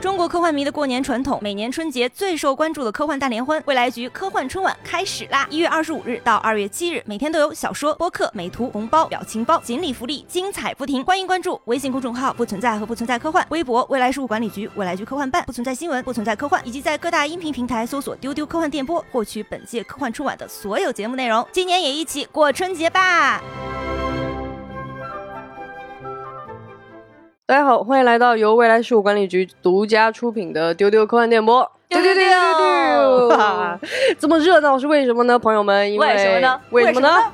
中国科幻迷的过年传统，每年春节最受关注的科幻大联欢——未来局科幻春晚开始啦！一月二十五日到二月七日，每天都有小说、播客、美图、红包、表情包、锦鲤福利，精彩不停。欢迎关注微信公众号“不存在”和“不存在科幻”，微博“未来事务管理局”、“未来局科幻办”、“不存在新闻”、“不存在科幻”，以及在各大音频平台搜索“丢丢科幻电波”，获取本届科幻春晚的所有节目内容。今年也一起过春节吧！大家好，欢迎来到由未来事务管理局独家出品的《丢丢科幻电波》。丢丢丢丢丢 这么热闹是为什么呢，朋友们？因为什么呢为什么呢为什么？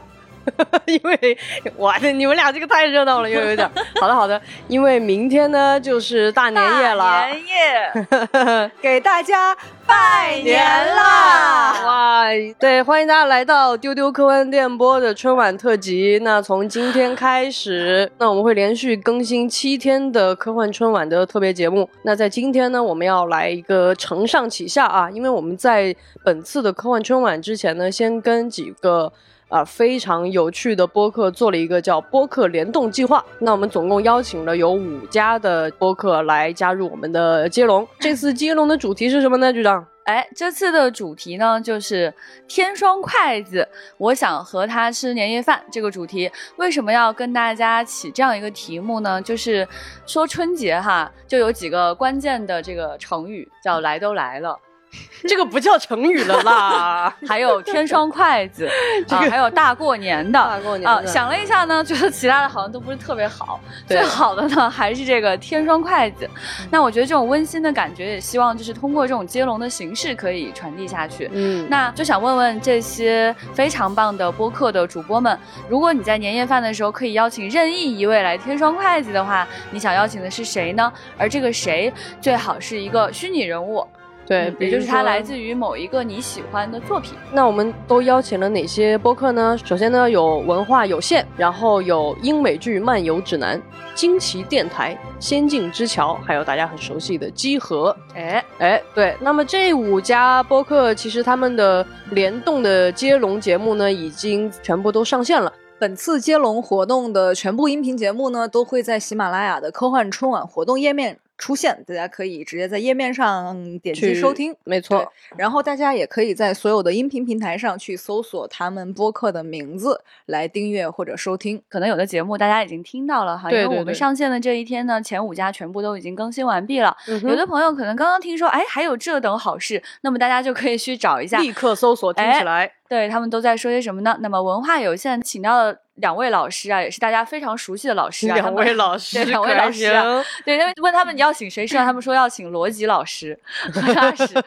因为哇，你们俩这个太热闹了，又有点。好的好的，因为明天呢就是大年夜了，年夜，给大家拜年啦！哇，对，欢迎大家来到丢丢科幻电波的春晚特辑。那从今天开始，那我们会连续更新七天的科幻春晚的特别节目。那在今天呢，我们要来一个承上启下啊，因为我们在本次的科幻春晚之前呢，先跟几个。啊，非常有趣的播客做了一个叫播客联动计划。那我们总共邀请了有五家的播客来加入我们的接龙。这次接龙的主题是什么呢，局长？哎，这次的主题呢就是天双筷子，我想和他吃年夜饭这个主题。为什么要跟大家起这样一个题目呢？就是说春节哈，就有几个关键的这个成语，叫来都来了，这个不叫成语了啦，还有天双筷子，啊，还有大过年的。大过年的啊，想了一下呢，觉得其他的好像都不是特别好，最好的呢还是这个天双筷子。那我觉得这种温馨的感觉，也希望就是通过这种接龙的形式可以传递下去。嗯，那就想问问这些非常棒的播客的主播们，如果你在年夜饭的时候可以邀请任意一位来天双筷子的话，你想邀请的是谁呢？而这个谁最好是一个虚拟人物，对，嗯也就是他比如说来自于某一个你喜欢的作品。那我们都邀请了哪些播客呢？首先呢，有文化有限，然后有英美剧漫游指南、惊奇电台、仙境之桥，还有大家很熟悉的机核。哎，哎，对，那么这五家播客其实他们的联动的接龙节目呢，已经全部都上线了。本次接龙活动的全部音频节目呢，都会在喜马拉雅的科幻春晚活动页面出现，大家可以直接在页面上点击收听。没错，然后大家也可以在所有的音频平台上去搜索他们播客的名字来订阅或者收听。可能有的节目大家已经听到了哈，因为我们上线的这一天呢，前五家全部都已经更新完毕了。嗯有的朋友可能刚刚听说，哎，还有这等好事，那么大家就可以去找一下，立刻搜索听起来。对他们都在说些什么呢？那么文化有限请到了两位老师啊，也是大家非常熟悉的老师啊，两位老师，对两位老师啊，对，他们问他们你要请谁吃啊？他们说要请罗辑老师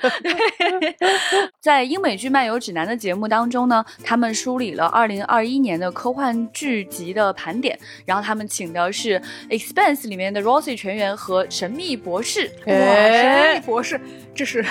在英美剧漫游指南的节目当中呢，他们梳理了二零二一年的科幻剧集的盘点，然后他们请的是《Expanse》里面的 Rosie 全员和神秘博士。哇，哎神秘博士，这是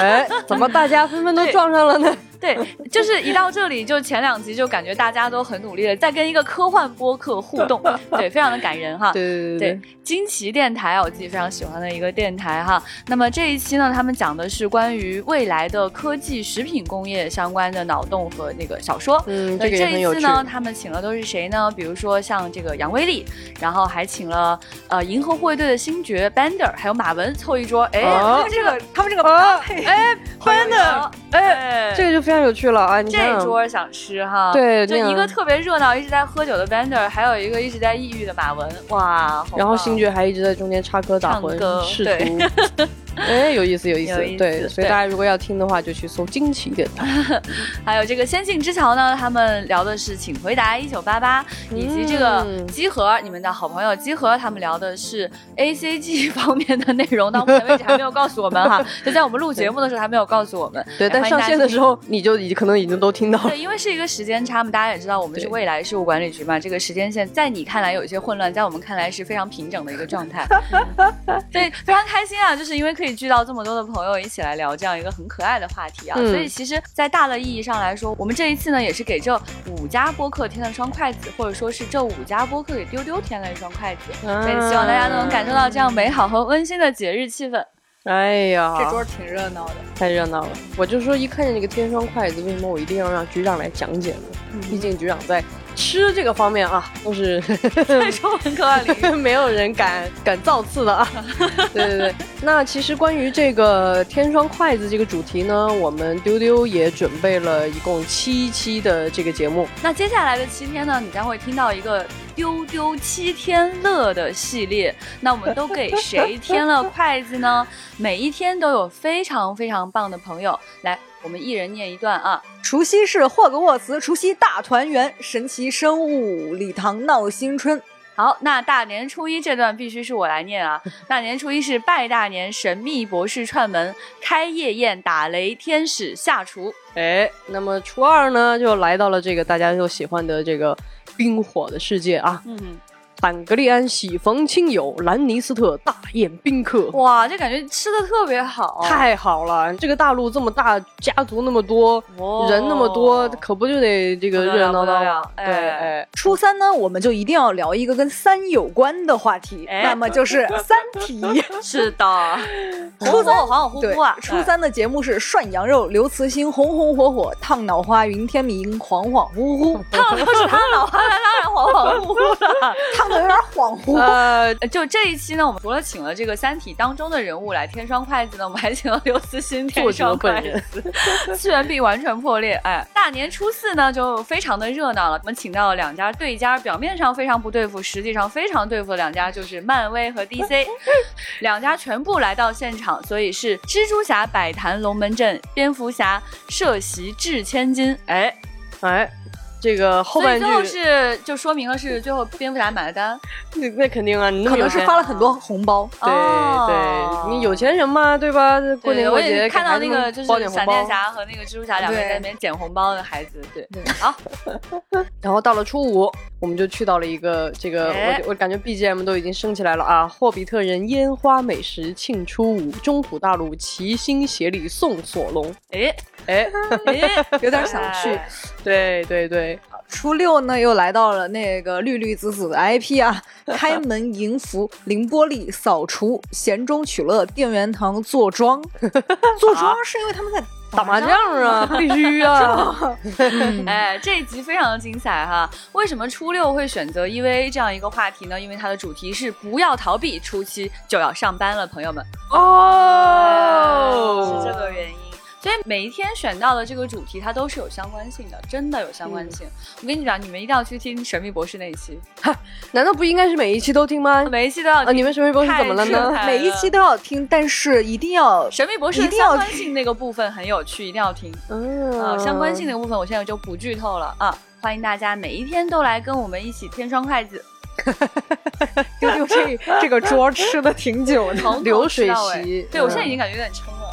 哎，怎么大家纷纷都撞上了呢？对，就是一到这里，就前两集就感觉大家都很努力的在跟一个科幻播客互动，对，非常的感人哈。对对对，惊奇电台啊，我自己非常喜欢的一个电台哈。那么这一期呢，他们讲的是关于未来的科技食品工业相关的脑洞和那个小说。嗯，那这个。这一次呢，他们请了都是谁呢？比如说像这个杨威利，然后还请了呃银河护卫队的星爵 Bender，还有马文凑一桌。哎，他们这个他们这个啊搭配，哎 Bender，哎这个就非常有趣了啊！你这桌想吃哈，对就一个特别热闹，一直在喝酒的 Bender，还有一个一直在抑郁的马文，哇，然后星爵还一直在中间插科打诨，试对。图，哎，有意思，有意思有意。思对，所以大家如果要听的话，就去搜惊奇电台。还有这个《仙境之桥》呢，他们聊的是《请回答一九八八》，以及这个嗯机核，你们的好朋友集合，他们聊的是 A C G 方面的内容，到目前为止还没有告诉我们哈，就在我们录节目的时候还没有告诉我们。对，哎但上线的时候你就已可能已经都听到了对，。因为是一个时间差嘛，大家也知道我们是未来事务管理局嘛，这个时间线在你看来有一些混乱，在我们看来是非常平整的一个状态。所以非常开心啊，就是因为可以聚到这么多的朋友一起来聊这样一个很可爱的话题啊。嗯所以其实，在大的意义上来说，我们这一次呢，也是给这五家播客添了双筷子，或者说是这五家播客给丢丢添了一双筷子。所以希望大家都能感受到这样美好和温馨的节日气氛。哎呀，这桌挺热闹的。太热闹了。我就说，一看见这个天双筷子，为什么我一定要让局长来讲解呢？毕竟局长在吃这个方面啊，都是在中文科幻领域。没有人敢敢造次的啊。对对对，那其实关于这个天双筷子这个主题呢，我们丢丢也准备了一共七期的这个节目。那接下来的七天呢，你将会听到一个丢丢七天乐的系列。那我们都给谁添了筷子呢？每一天都有非常非常棒的朋友来，我们一人念一段啊。除夕是霍格沃茨，除夕大团圆，神奇生物礼堂闹新春。好，那大年初一这段必须是我来念啊。大年初一是拜大年，神秘博士串门，开夜宴，打雷，天使下厨。哎，那么初二呢，就来到了这个大家都喜欢的这个冰火的世界啊。嗯，坦格利安喜逢亲友，兰尼斯特大宴宾客。哇，这感觉吃的特别好，太好了！这个大陆这么大，家族那么多，哦人那么多，可不就得这个热热闹闹不得了对，哎哎，初三呢，我们就一定要聊一个跟三有关的话题，哎那么就是 《三体》。是的，初三恍恍惚对惚啊，，初三的节目是涮羊肉、刘慈欣红红火火、烫脑花、云天明恍恍惚惚，烫的是他脑花，当然恍恍惚惚了。烫的有点恍惚。呃，呃就这一期呢，我们除了请了这个《三体》当中的人物来添双筷子呢，我们还请了刘慈欣添双筷子，次元壁完全破裂。哎，大年初四呢就非常的热闹了，我们请到了两家对家，表面上非常不对付，实际上非常对付的两家就是漫威和 DC，两家全部来到现场，所以是蜘蛛侠摆坛龙门阵，蝙蝠侠涉袭掷千金。哎，哎，这个后半句最后是就说明了是最后蝙蝠侠买了单。那那肯定啊，你那可能是发了很多红包，对哦对，你有钱人嘛，对吧？过年过节看到那个就是闪电。侠和那个蜘蛛侠两个人在那边捡红包的孩子，对对好，然后到了初五，我们就去到了一个这个，哎我我感觉 BGM 都已经升起来了啊！霍比特人烟花美食庆初五，中土大陆齐心协力送索隆。哎哎，哎，有点想去。哎对对对，初六呢，又来到了那个绿绿紫紫的 IP 啊，开门迎福、凌波丽、扫除、闲中取乐、电源堂坐庄。坐庄是因为他们在打麻将啊，必须啊！哎，这一集非常的精彩哈！为什么初六会选择 EVA 这样一个话题呢？因为它的主题是不要逃避，初七就要上班了，朋友们。哦，是这个原因。所以每一天选到的这个主题，它都是有相关性的，真的有相关性。我跟你讲，你们一定要去听《神秘博士》那一期，难道不应该是每一期都听吗？每一期都要啊，你们神秘博士怎么了呢？每一期都要听，但是一定要神秘博士的一定要相关性那个部分很有趣，一定要听。嗯啊，相关性那个部分我现在就不剧透了啊！欢迎大家每一天都来跟我们一起添双筷子，丢丢这这个桌吃的挺久的。流水席对我现在嗯已经感觉有点撑了。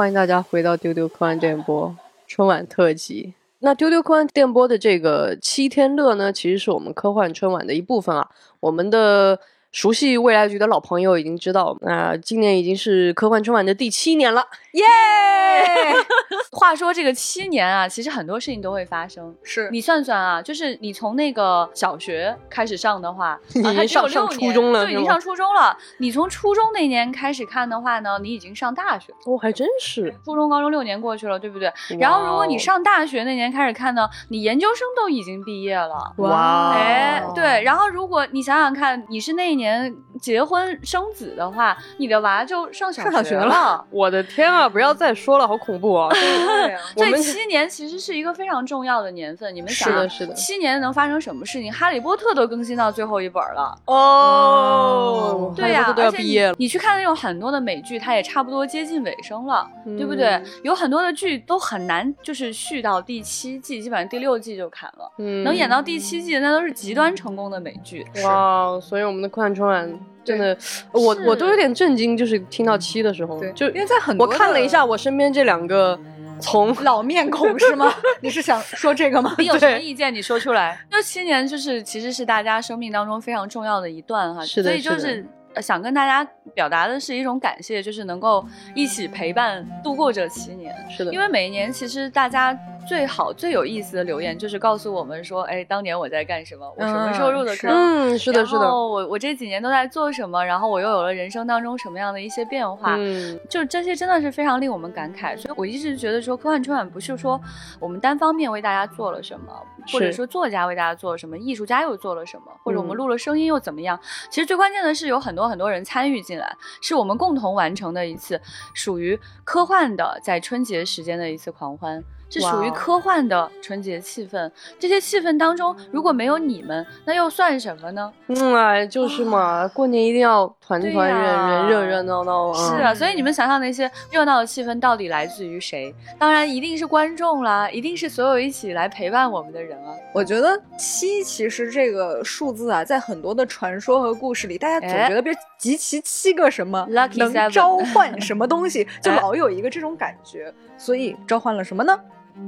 欢迎大家回到丢丢科幻电波春晚特辑。那丢丢科幻电波的这个七天乐呢，其实是我们科幻春晚的一部分啊。我们的熟悉未来局的老朋友已经知道，那、今年已经是科幻春晚的第七年了。耶！话说这个七年啊，其实很多事情都会发生。是你算算啊，就是你从那个小学开始上的话，你啊、已经还只有上初中了就，已经上初中了。你从初中那年开始看的话呢，你已经上大学了。哦，还真是。初中、高中六年过去了，对不对？然后如果你上大学那年开始看呢，你研究生都已经毕业了。哇哦哎，对，然后如果你想想看，你是那一年结婚生子的话，你的娃就上小上小学了了。我的天啊！不要再说了，好恐怖啊！这七 年其实是一个非常重要的年份，你们想啊是的，是的。七年能发生什么事情？哈利波特都更新到最后一本了。哦，对呀、都要而且毕业了。你。你去看那种很多的美剧，它也差不多接近尾声了，对不对嗯？有很多的剧都很难，就是续到第七季，基本上第六季就砍了。嗯能演到第七季，那都是极端成功的美剧。哇，所以我们的科幻春晚真的，我我都有点震惊，就是听到七的时候，对，就因为在很我多我看了一下我身边这两个从 老面孔是吗？你是想说这个吗？你有什么意见？你说出来。那七年就是其实是大家生命当中非常重要的一段哈，是的所以就是想跟大家表达的是一种感谢，就是能够一起陪伴度过这七年。是的，因为每一年其实大家最好最有意思的留言，就是告诉我们说，哎，当年我在干什么，我什么时候入的坑。嗯，是的，是的然，后我我这几年都在做什么，然后我又有了人生当中什么样的一些变化，嗯，就这些真的是非常令我们感慨，所以我一直觉得说科幻春晚不是说我们单方面为大家做了什么，或者说作家为大家做了什么，艺术家又做了什么，或者我们嗯录了声音又怎么样。其实最关键的是有很多很多人参与进来，是我们共同完成的一次属于科幻的在春节时间的一次狂欢。是属于科幻的春节气氛，这些气氛当中，如果没有你们，那又算什么呢？嗯啊，就是嘛，过年一定要团团圆呀圆、热热闹闹啊。是啊，所以你们想想那些热闹的气氛到底来自于谁？当然一定是观众啦，一定是所有一起来陪伴我们的人啊。我觉得七其实这个数字啊，在很多的传说和故事里，大家总哎觉得别集齐七个什么 Lucky 能召唤什么东西，就 哎老有一个这种感觉。所以召唤了什么呢？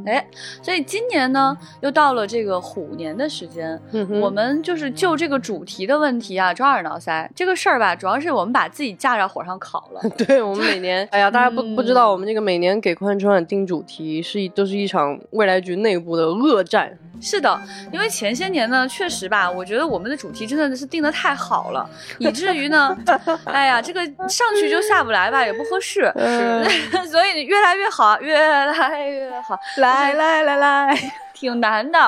哎，所以今年呢，又到了这个虎年的时间，嗯我们就是就这个主题的问题啊，抓耳挠腮这个事儿吧，主要是我们把自己架在火上烤了。对我们每年，哎呀，大家不不知道，嗯我们这个每年给科幻春晚定主题是一都是一场未来局内部的恶战。是的，因为前些年呢，确实吧，我觉得我们的主题真的是定的太好了，以至于呢，哎呀，这个上去就下不来吧，也不合适，嗯所以越来越好，越来越好。来来来来，挺难的，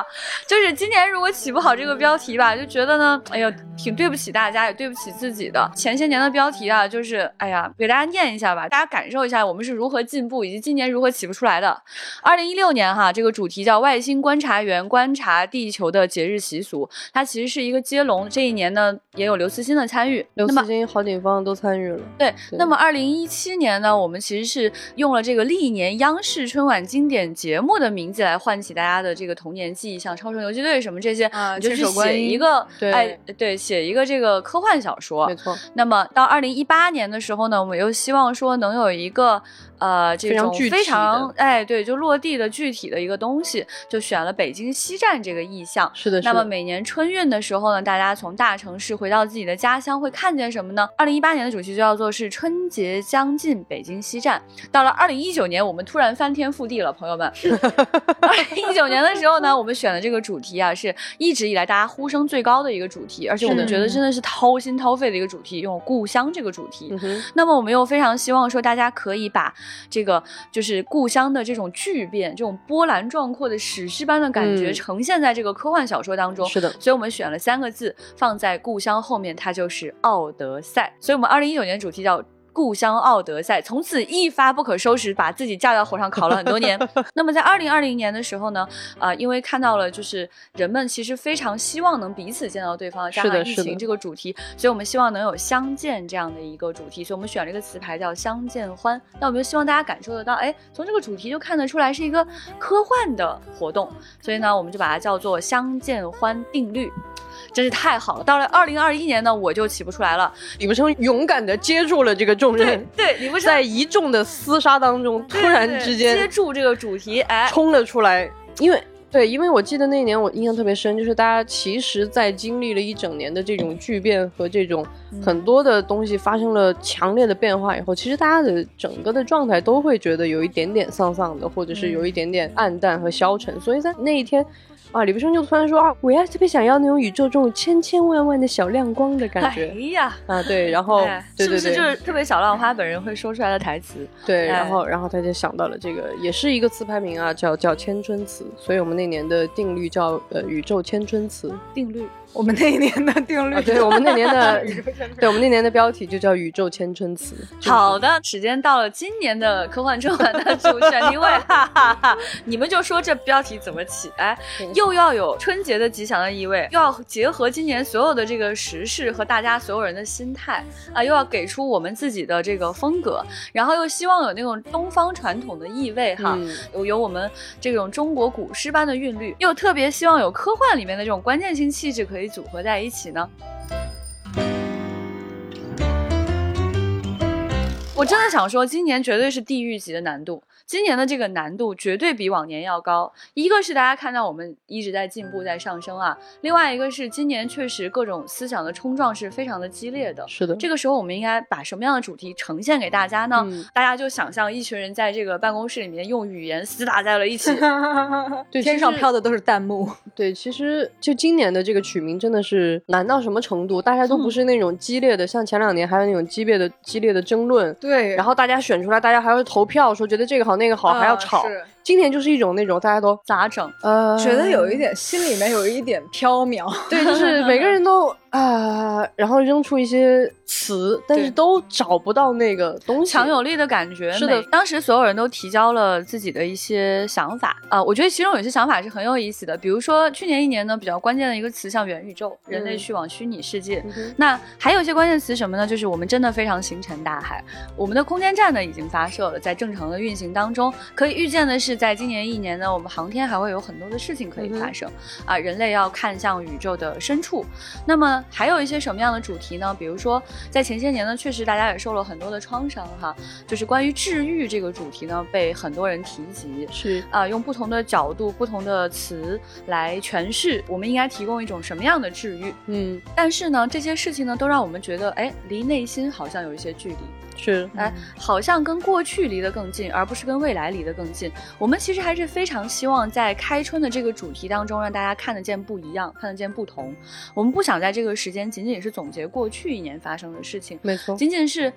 就是今年如果起不好这个标题吧，就觉得呢，哎呀，挺对不起大家，也对不起自己的。前些年的标题啊，就是哎呀，给大家念一下吧，大家感受一下我们是如何进步，以及今年如何起不出来的。二零一六年哈，这个主题叫“外星观察员观察地球的节日习俗”，它其实是一个接龙。这一年呢，也有刘慈欣的参与。刘慈欣、郝景芳都参与了。对，对那么二零一七年呢，我们其实是用了这个历年央视春晚经典节目的名字来唤起大家的这个童年记忆，像《超神游击队》什么这些，啊你就去千手观音写一个，对哎，对，写一个这个科幻小说没。错，那么到二零一八年的时候呢，我们又希望说能有一个呃这种非常哎对，就落地的具体的一个东西，就选了北京西站这个意象。是的，是的。那么每年春运的时候呢，大家从大城市回到自己的家乡，会看见什么呢？二零一八年的主题就叫做是春节将近，北京西站。到了二零一九年，我们突然翻天覆地了，朋友们。二零一九年的时候呢，我们选的这个主题啊，是一直以来大家呼声最高的一个主题，而且我们觉得真的是掏心掏肺的一个主题，用故乡这个主题。嗯，那么我们又非常希望说，大家可以把这个就是故乡的这种巨变、这种波澜壮阔的史诗般的感觉，嗯呈现在这个科幻小说当中。是的，所以我们选了三个字放在故乡后面，它就是《奥德赛》。所以我们二零一九年主题叫。故乡奥德赛从此一发不可收拾，把自己架到火上烤了很多年。那么在二零二零年的时候呢，啊、因为看到了就是人们其实非常希望能彼此见到对方，加上疫情这个主题，所以我们希望能有相见这样的一个主题，所以我们选了一个词牌叫相见欢。那我们就希望大家感受得到，哎，从这个主题就看得出来是一个科幻的活动，所以呢，我们就把它叫做相见欢定律。真是太好了！到了二零二一年呢，我就起不出来了。李不生勇敢的接住了这个重任，对，李不是在一众的厮杀当中，突然之间接住这个主题，哎，冲了出来，因为。对，因为我记得那年我印象特别深，就是大家其实，在经历了一整年的这种巨变和这种很多的东西发生了强烈的变化以后，其实大家的整个的状态都会觉得有一点点丧丧的，或者是有一点点暗淡和消沉。所以在那一天，啊，李不生就突然说啊，我要特别想要那种宇宙这种千千万万的小亮光的感觉哎觉呀，啊，对，然后是不是就是特别小浪花本人会说出来的台词？对，哎然后然后他就想到了这个，也是一个词牌名啊，叫叫千春词，所以我们那年的定律叫呃宇宙千春词定律。我们那一年的定律啊，对我们那年的，对我们那年的标题就叫宇宙千春词。就是好的，时间到了今年的科幻春晚的主选题会，哈哈哈！你们就说这标题怎么起？哎，又要有春节的吉祥的意味，又要结合今年所有的这个时事和大家所有人的心态啊，又要给出我们自己的这个风格，然后又希望有那种东方传统的意味哈，嗯有有我们这种中国古诗般的韵律，又特别希望有科幻里面的这种关键性气质可以组合在一起呢。我我真的想说，今年绝对是地狱级的难度。今年的这个难度绝对比往年要高。一个是大家看到我们一直在进步、在上升啊，另外一个是今年确实各种思想的冲撞是非常的激烈的。是的，这个时候我们应该把什么样的主题呈现给大家呢？嗯大家就想象一群人在这个办公室里面用语言厮打在了一起。对天上飘的都是弹幕。对，其实就今年的这个取名真的是难到什么程度？大家都不是那种激烈的，像前两年还有那种激烈的、激烈的争论，对然后大家选出来，大家还会投票说觉得这个好那个好，还要啊吵。是今年就是一种那种大家都咋整？呃觉得有一点心里面有一点飘渺。对，就是每个人都啊、然后扔出一些词，但是都找不到那个东西。强有力的感觉。是的当时所有人都提交了自己的一些想法啊、我觉得其中有些想法是很有意思的。比如说去年一年呢，比较关键的一个词像元宇宙，人类嗯去往虚拟世界。嗯那还有一些关键词什么呢？就是我们真的非常星辰大海。我们的空间站呢已经发射了，在正常的运行当中。可以预见的是，在今年一年呢，我们航天还会有很多的事情可以发生、啊。人类要看向宇宙的深处。那么还有一些什么样的主题呢？比如说，在前些年呢，确实大家也受了很多的创伤哈，就是关于治愈这个主题呢，被很多人提及。是啊、用不同的角度、不同的词来诠释，我们应该提供一种什么样的治愈？嗯但是呢，这些事情呢，都让我们觉得，哎，离内心好像有一些距离，是哎，好像跟过去离得更近，而不是跟未来离得更近。我们其实还是非常希望在开春的这个主题当中，让大家看得见不一样，看得见不同。我们不想在这个时间仅仅是总结过去一年发生的事情，没错，仅仅是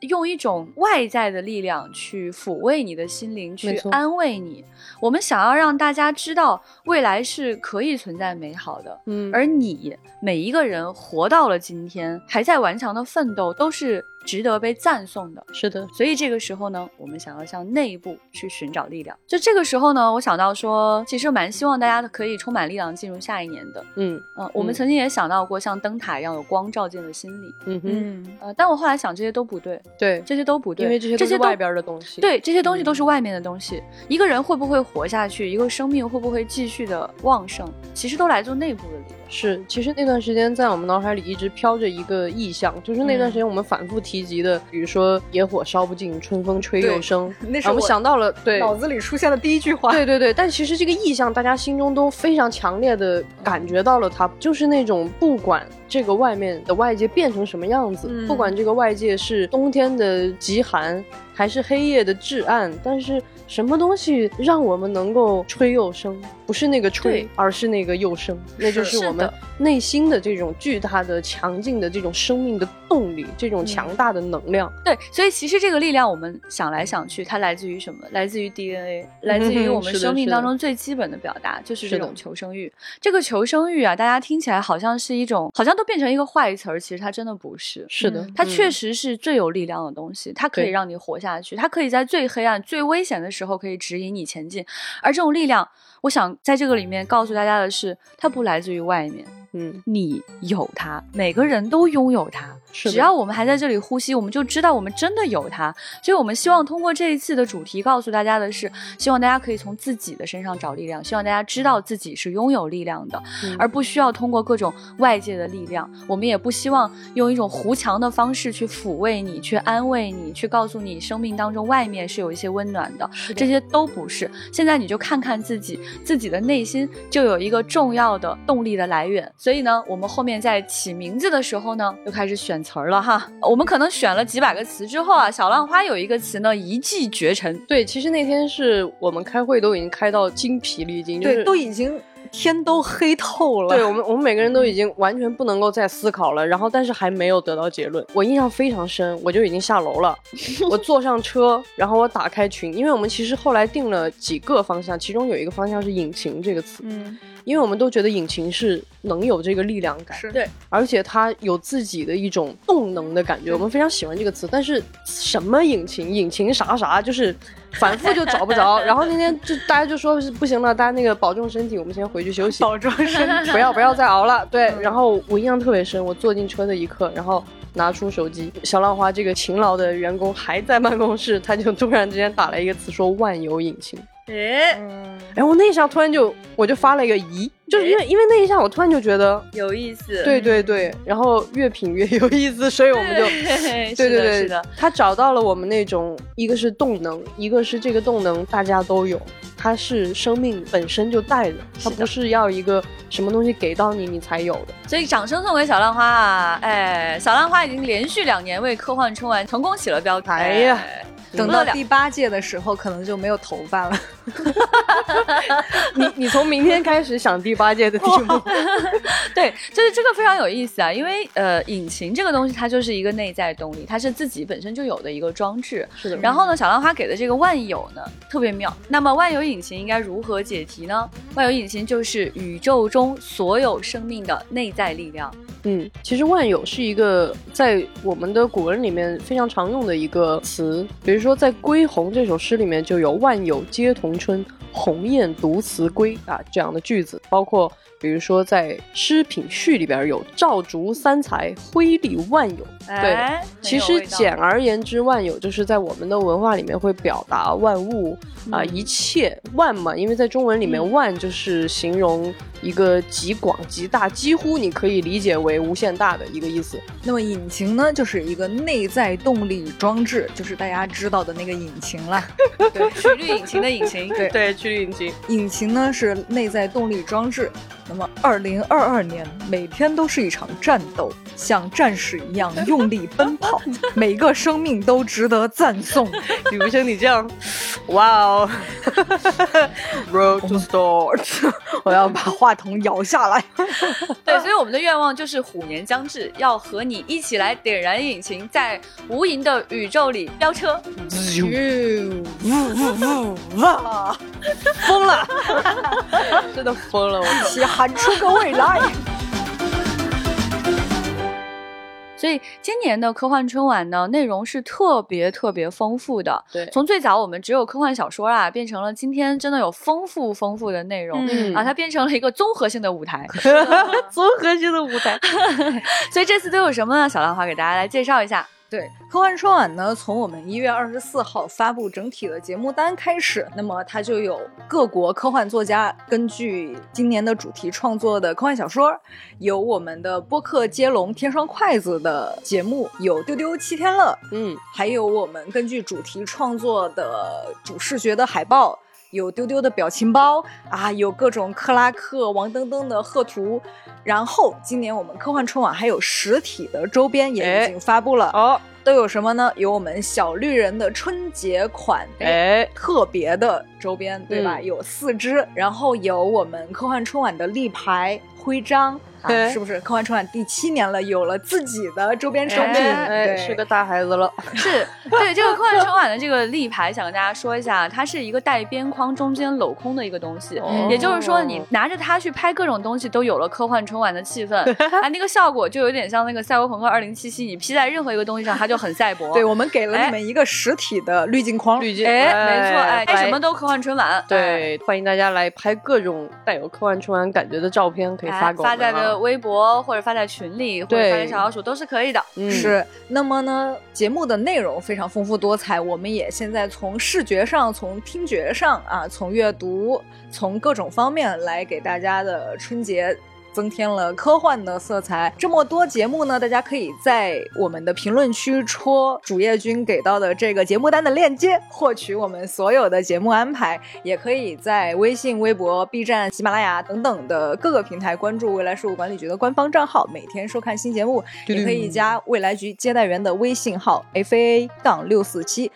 用一种外在的力量去抚慰你的心灵，去安慰你。我们想要让大家知道，未来是可以存在美好的。嗯而你每一个人活到了今天，还在顽强的奋斗，都是值得被赞颂的。是的，所以这个时候呢，我们想要向内部去寻找力量。就这个时候呢，我想到说，其实蛮希望大家可以充满力量进入下一年的。嗯嗯、我们嗯曾经也想到过像灯塔一样有光照进了心里。嗯哼，嗯，呃，但我后来想，这些都不对，对，这些都不对，因为这些这些都都是外边的东西。，对，这些东西都嗯是外面的东西。一个人会不会活下去，一个生命会不会继续的旺盛，其实都来自内部的力量。是，其实那段时间在我们脑海里一直飘着一个意象，就是那段嗯时间我们反复提及的，比如说野火烧不尽，春风吹又生。那是然后我们想到了，对，脑子里出现的第一句话。对对对，但其实这个意象，大家心中都非常强烈的感觉到了它，就是那种不管这个外面的外界变成什么样子，嗯不管这个外界是冬天的极寒，还是黑夜的至暗，但是什么东西让我们能够吹又生？不是那个吹，而是那个又生，那就是是我们内心的这种巨大的、强劲的这种生命的动力，这种强大的能量。对，所以其实这个力量，我们想来想去，它来自于什么？来自于 DNA，来自于我们生命当中最基本的表达，就是这种求生欲。这个求生欲啊，大家听起来好像是一种，好像都变成一个坏词儿，其实它真的不是。是的，它确嗯实是最有力量的东西，它可以让你活下去，它可以在最黑暗、最危险的时候可以指引你前进。而这种力量，我想在这个里面告诉大家的是，它不来自于外面，嗯，你有它，每个人都拥有它。是只要我们还在这里呼吸，我们就知道我们真的有它。所以，我们希望通过这一次的主题，告诉大家的是，希望大家可以从自己的身上找力量，希望大家知道自己是拥有力量的，嗯而不需要通过各种外界的力量。我们也不希望用一种糊墙的方式去抚慰你，去安慰你，去告诉你生命当中外面是有一些温暖的。这些都不是。现在你就看看自己，自己的内心就有一个重要的动力的来源。所以呢，我们后面在起名字的时候呢，就开始选词儿了哈。我们可能选了几百个词之后啊，小浪花有一个词呢一骑绝尘。对，其实那天是我们开会都已经开到精疲力尽，就是对，都已经天都黑透了。对我们，我们每个人都已经完全不能够再思考了，然后但是还没有得到结论。我印象非常深，我就已经下楼了，我坐上车，然后我打开群，因为我们其实后来定了几个方向，其中有一个方向是引擎这个词，嗯，因为我们都觉得引擎是能有这个力量感，是对，而且它有自己的一种动能的感觉，我们非常喜欢这个词。但是什么引擎，引擎啥啥，就是反复就找不着。然后那天就大家就说是不行了，大家那个保重身体，我们先回去休息。保重身体。不要不要再熬了。对，然后我印象特别深，我坐进车的一刻，然后拿出手机，小浪花这个勤劳的员工还在办公室，他就突然之间打了一个词说万有引擎。哎，嗯，哎，我那一下突然就我就发了一个咦，就是因为因为那一下我突然就觉得，有意思。对对对，然后越品越有意思，所以我们就。对对对的，他找到了我们那种，一个是动能，一个是这个动能大家都有，它是生命本身就带的，它不是要一个什么东西给到你你才有的。所以掌声送给小浪花啊！哎，小浪花已经连续两年为科幻春晚成功起了标题。哎呀等到第八届的时候，可能就没有头发了。你你从明天开始想第八届的题目，对，就是这个非常有意思啊，因为呃，引擎这个东西它就是一个内在动力，它是自己本身就有的一个装置。是的然后呢，小浪花给的这个万有呢特别妙。那么万有引擎应该如何解题呢？万有引擎就是宇宙中所有生命的内在力量。嗯，其实万有是一个在我们的古文里面非常常用的一个词，比如说在《归鸿》这首诗里面就有“万有皆同春，鸿雁独辞归”啊这样的句子，包括比如说在《诗品序》里边有“照烛三才，辉丽万有”。对，哎，其实简而言之，万有就是在我们的文化里面会表达万物啊、一切万嘛，因为在中文里面，嗯万就是形容一个极广极大，几乎你可以理解为无限大的一个意思。那么引擎呢，就是一个内在动力装置，就是大家知道的那个引擎了。对曲率引擎的引擎，对对，曲率引擎。引擎呢是内在动力装置。二零二二年每天都是一场战斗，像战士一样用力奔跑，每个生命都值得赞颂。比如像你这样，哇哦，Road to Start，我要把话筒摇下来。对，所以我们的愿望就是虎年将至，要和你一起来点燃引擎，在无垠的宇宙里飙车。哇！疯了，真的疯了，我一起喊出个未来。所以今年的科幻春晚呢，内容是特别特别丰富的。对从最早我们只有科幻小说啊，变成了今天真的有丰富丰富的内容。嗯啊，它变成了一个综合性的舞台，综合性的舞台。所以这次都有什么呢？小浪花给大家来介绍一下。对，科幻春晚呢，从我们一月二十四号发布整体的节目单开始，那么它就有各国科幻作家根据今年的主题创作的科幻小说，有我们的播客接龙天双筷子的节目，有丢丢七天乐，嗯，还有我们根据主题创作的主视觉的海报。有丢丢的表情包啊，有各种克拉克、王登登的贺图，然后今年我们科幻春晚还有实体的周边也已经发布了，哦，都有什么呢？有我们小绿人的春节款，哎，特别的周边，对吧？嗯有四只，然后有我们科幻春晚的立牌、徽章。是不是科幻春晚第七年了，有了自己的周边产品？是个大孩子了。是对这个科幻春晚的这个立牌，想跟大家说一下，它是一个带边框、中间镂空的一个东西。哦也就是说，你拿着它去拍各种东西，都有了科幻春晚的气氛 啊，那个效果就有点像那个《赛博朋克二零七七》，你披在任何一个东西上，它就很赛博。对，我们给了哎你们一个实体的滤镜框。滤镜，哎，没错，哎，拍什么都科幻春晚。哎对，欢迎大家来拍各种带有科幻春晚感觉的照片，可以哎，发给我们发在微博或者发在群里，或者发给小老鼠都是可以的。嗯是，那么呢，节目的内容非常丰富多彩，我们也现在从视觉上、从听觉上啊，从阅读、从各种方面来给大家的春节。增添了科幻的色彩。这么多节目呢，大家可以在我们的评论区戳主页君给到的这个节目单的链接，获取我们所有的节目安排。也可以在微信、微博、B 站、喜马拉雅等等的各个平台关注未来事务管理局的官方账号，每天收看新节目。也可以加未来局接待员的微信号 f a 杠六四七，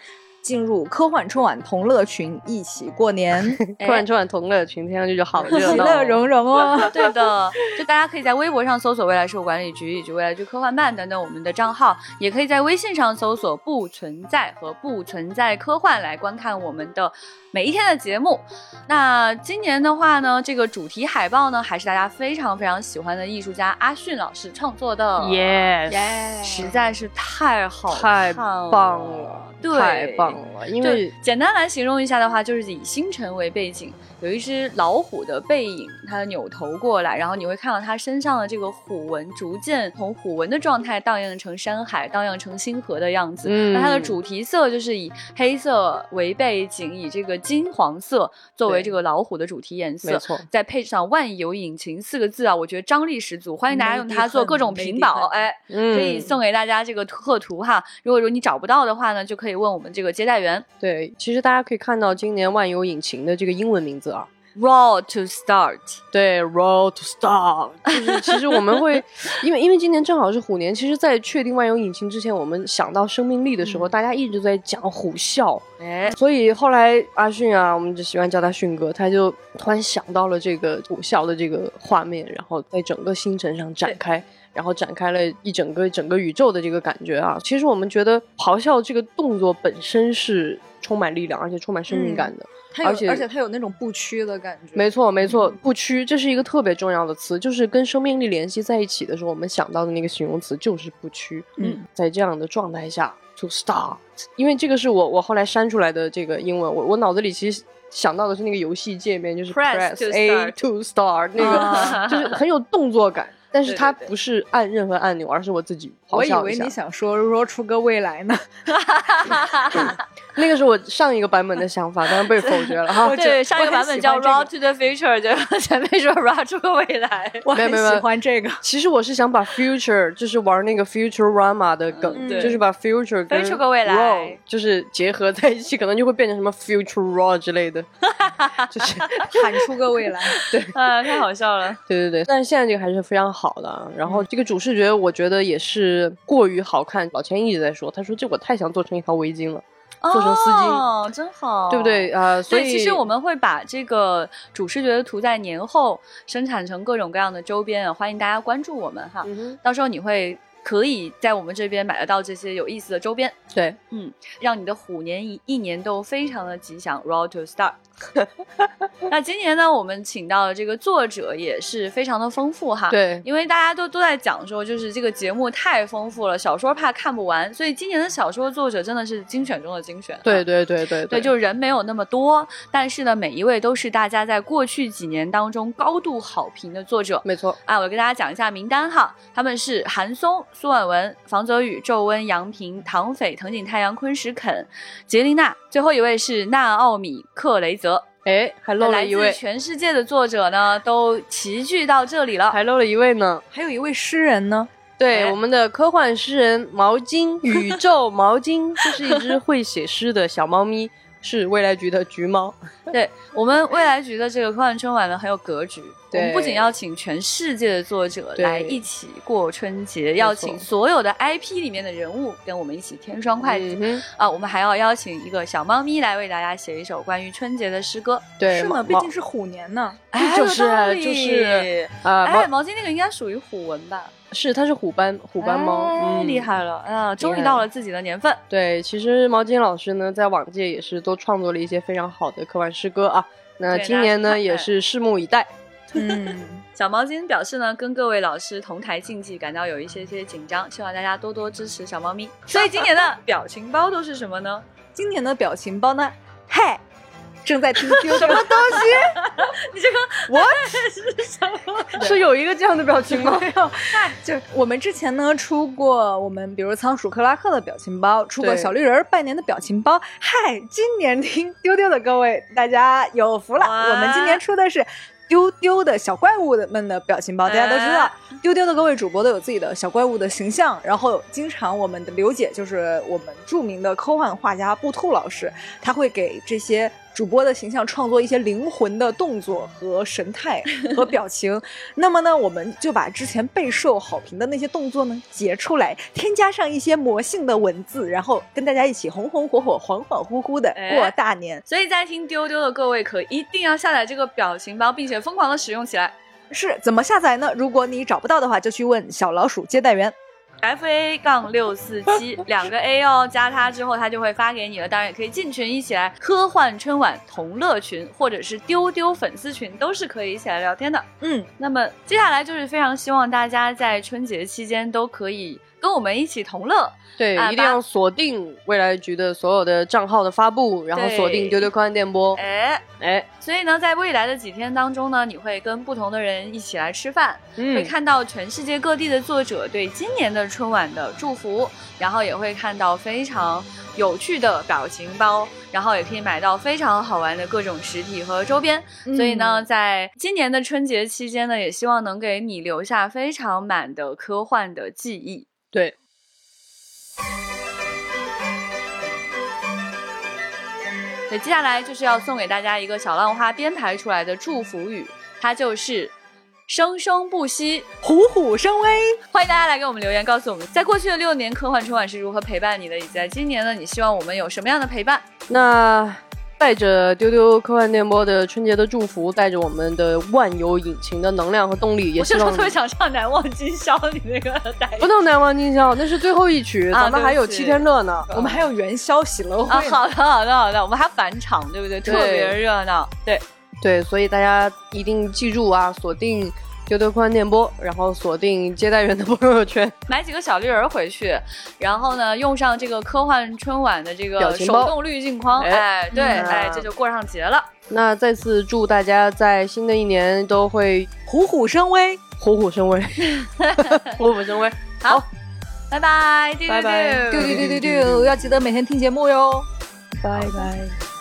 进入科幻春晚同乐群，一起过年，科幻春晚同乐群，听上去就好热其闹。乐融融哦。对的，就大家可以在微博上搜索“未来事务管理局”以及“未来剧科幻办”等等我们的账号，也可以在微信上搜索“不存在”和“不存在科幻”来观看我们的每一天的节目。那今年的话呢，这个主题海报呢，还是大家非常非常喜欢的艺术家阿迅老师创作的。Yes，耶实在是太好太看了棒了，对，太棒了。了，因对为，简单来形容一下的话，就是以星辰为背景，有一只老虎的背影，它扭头过来，然后你会看到它身上的这个虎纹逐渐从虎纹的状态荡漾成山海，荡漾成星河的样子。嗯那它的主题色就是以黑色为背景，以这个金黄色作为这个老虎的主题颜色，没错再配上万有引擎四个字啊，我觉得张力十足，欢迎大家用它做各种屏保，哎，嗯可以送给大家这个贺图哈。如果说你找不到的话呢，就可以问我们这个接待员。对，其实大家可以看到今年万有引擎的这个英文名字啊，Roll to start，对，roll to start，就是其实我们会，因为因为今年正好是虎年，其实，在确定万有引擎之前，我们想到生命力的时候，大家一直在讲虎啸，哎，所以后来阿迅啊，我们就喜欢叫他迅哥，他就突然想到了这个虎啸的这个画面，然后在整个星辰上展开。然后展开了一整个整个宇宙的这个感觉啊！其实我们觉得咆哮这个动作本身是充满力量，而且充满生命感的。它有而且而且它有那种不屈的感觉。没错，没错，不屈，这是一个特别重要的词，就是跟生命力联系在一起的时候，我们想到的那个形容词就是不屈。嗯，在这样的状态下，to start，因为这个是我我后来删出来的这个英文，我我脑子里其实想到的是那个游戏界面，就是 Press to A to start，那啊个就是很有动作感，但是它不是按任何按钮，而是我自己我以为你。想说说出个未来呢。那个是我上一个版本的想法，但是被否决了哈。对，上一个版本叫我很喜欢 Raw to the future，就前面说 Raw 出个未来。我很没有没有喜欢这个。其实我是想把 future 就是玩那个 “futurerama” 的梗，就是把 future 跟飞出个未来 raw 就是结合在一起，可能就会变成什么 future raw 之类的，就是喊出个未来。对啊，太好笑了。对对对。但是现在这个还是非常好的啊，然后这个主视觉我觉得也是过于好看。老钱一直在说，他说这我太想做成一条围巾了，做成丝巾哦，真好，对不？对？啊，所，以其实我们会把这个主视觉的图在年后生产成各种各样的周边啊，欢迎大家关注我们哈。嗯到时候你会可以在我们这边买得到这些有意思的周边，对嗯，让你的虎年一一年都非常的吉祥，Roll to Start。那今年呢，我们请到的这个作者也是非常的丰富哈。。对因为大家都都在讲说，就是这个节目太丰富了，小说怕看不完，所以今年的小说作者真的是精选中的精选哈。对对对对对，就是人没有那么多，但是呢，每一位都是大家在过去几年当中高度好评的作者。没错，啊，我给大家讲一下名单哈，他们是韩松、苏婉文、房泽宇、周温、杨平、唐斐、藤井太阳、昆石肯、杰琳娜，最后一位是纳奥米克雷泽。哎，还漏了来自一位，全世界的作者呢，都齐聚到这里了。还漏了一位呢。还有一位诗人呢，对，哎我们的科幻诗人毛巾，宇宙毛巾，这是一只会写诗的小猫咪，是未来局的橘猫。对我们未来局的这个科幻春晚呢，很有格局。我们不仅要请全世界的作者来一起过春节，要请所有的 IP 里面的人物跟我们一起添双筷子。嗯，啊，我们还要邀请一个小猫咪来为大家写一首关于春节的诗歌。对，是呢，毕竟是虎年呢。哎，就是就是啊，哎，毛毛巾那个应该属于虎纹吧？是它是虎斑虎斑猫，哎嗯，厉。害了啊！终于到了自己的年份。对，其实毛巾老师呢，在往届也是都创作了一些非常好的科幻诗歌啊。那今年呢，也是拭目以待。嗯，小毛巾表示呢，跟各位老师同台竞技感到有一些些紧张，希望大家多多支持小猫咪。所以今年的表情包都是什么呢？今年的表情包呢？嗨，正在听丢 什么东西 你这个我是什么？是有一个这样的表情吗？西？就我们之前呢出过我们比如仓鼠克拉克的表情包，出过小绿人儿拜年的表情包。嗨，今年听丢丢的各位，大家有福了！我们今年出的是。丢丢的小怪物们的表情包，大家都知道哎，丢丢的各位主播都有自己的小怪物的形象，然后经常我们的刘姐就是我们著名的科幻画家布兔老师，他会给这些主播的形象创作一些灵魂的动作和神态和 表情。那么呢，我们就把之前备受好评的那些动作呢截出来，添加上一些魔性的文字，然后跟大家一起红红火火、恍恍惚惚的哎过大年。所以在听丢丢的各位可一定要下载这个表情包，并且疯狂的使用起来。是怎么下载呢？如果你找不到的话，就去问小老鼠接待员。F A 杠六四七 两个 A 哦，加他之后他就会发给你了。当然也可以进群一起来科幻春晚同乐群，或者是丢丢粉丝群，都是可以一起来聊天的。嗯，那么接下来就是非常希望大家在春节期间都可以跟我们一起同乐。对，啊一定要锁定未来局的所有的账号的发布，然后锁定丢丢科幻电波。哎，哎，所以呢，在未来的几天当中呢，你会跟不同的人一起来吃饭，会嗯，看到全世界各地的作者对今年的春晚的祝福，然后也会看到非常有趣的表情包，然后也可以买到非常好玩的各种实体和周边。所以呢，在今年的春节期间呢，也希望能给你留下非常满的科幻的记忆。对，对，接下来就是要送给大家一个小浪花编排出来的祝福语，它就是“生生不息”。虎虎生威。欢迎大家来给我们留言，告诉我们在过去的六年科幻春晚是如何陪伴你的，以及在今年呢，你希望我们有什么样的陪伴？那带着丢丢科幻电波的春节的祝福，带着我们的万有引擎的能量和动力，也我这时候希望特别想唱《难忘今宵》你那个带不能难忘今宵，那是最后一曲，啊咱们还有七天乐呢。我们还有元宵喜乐会啊，好的，好的，好的，我们还返场，对不对？特别热闹。对，对，所以大家一定记住啊，锁定丢丢科幻电波，然后锁定接待员的朋友圈。买几个小绿人回去，然后呢，用上这个科幻春晚的这个手动滤镜框，哎哎，对，嗯哎，这就过上节了。那再次祝大家在新的一年都会虎虎生威。虎虎生威，虎虎生威。好，拜拜丢丢丢丢丢丢，要记得每天听节目哟。拜拜。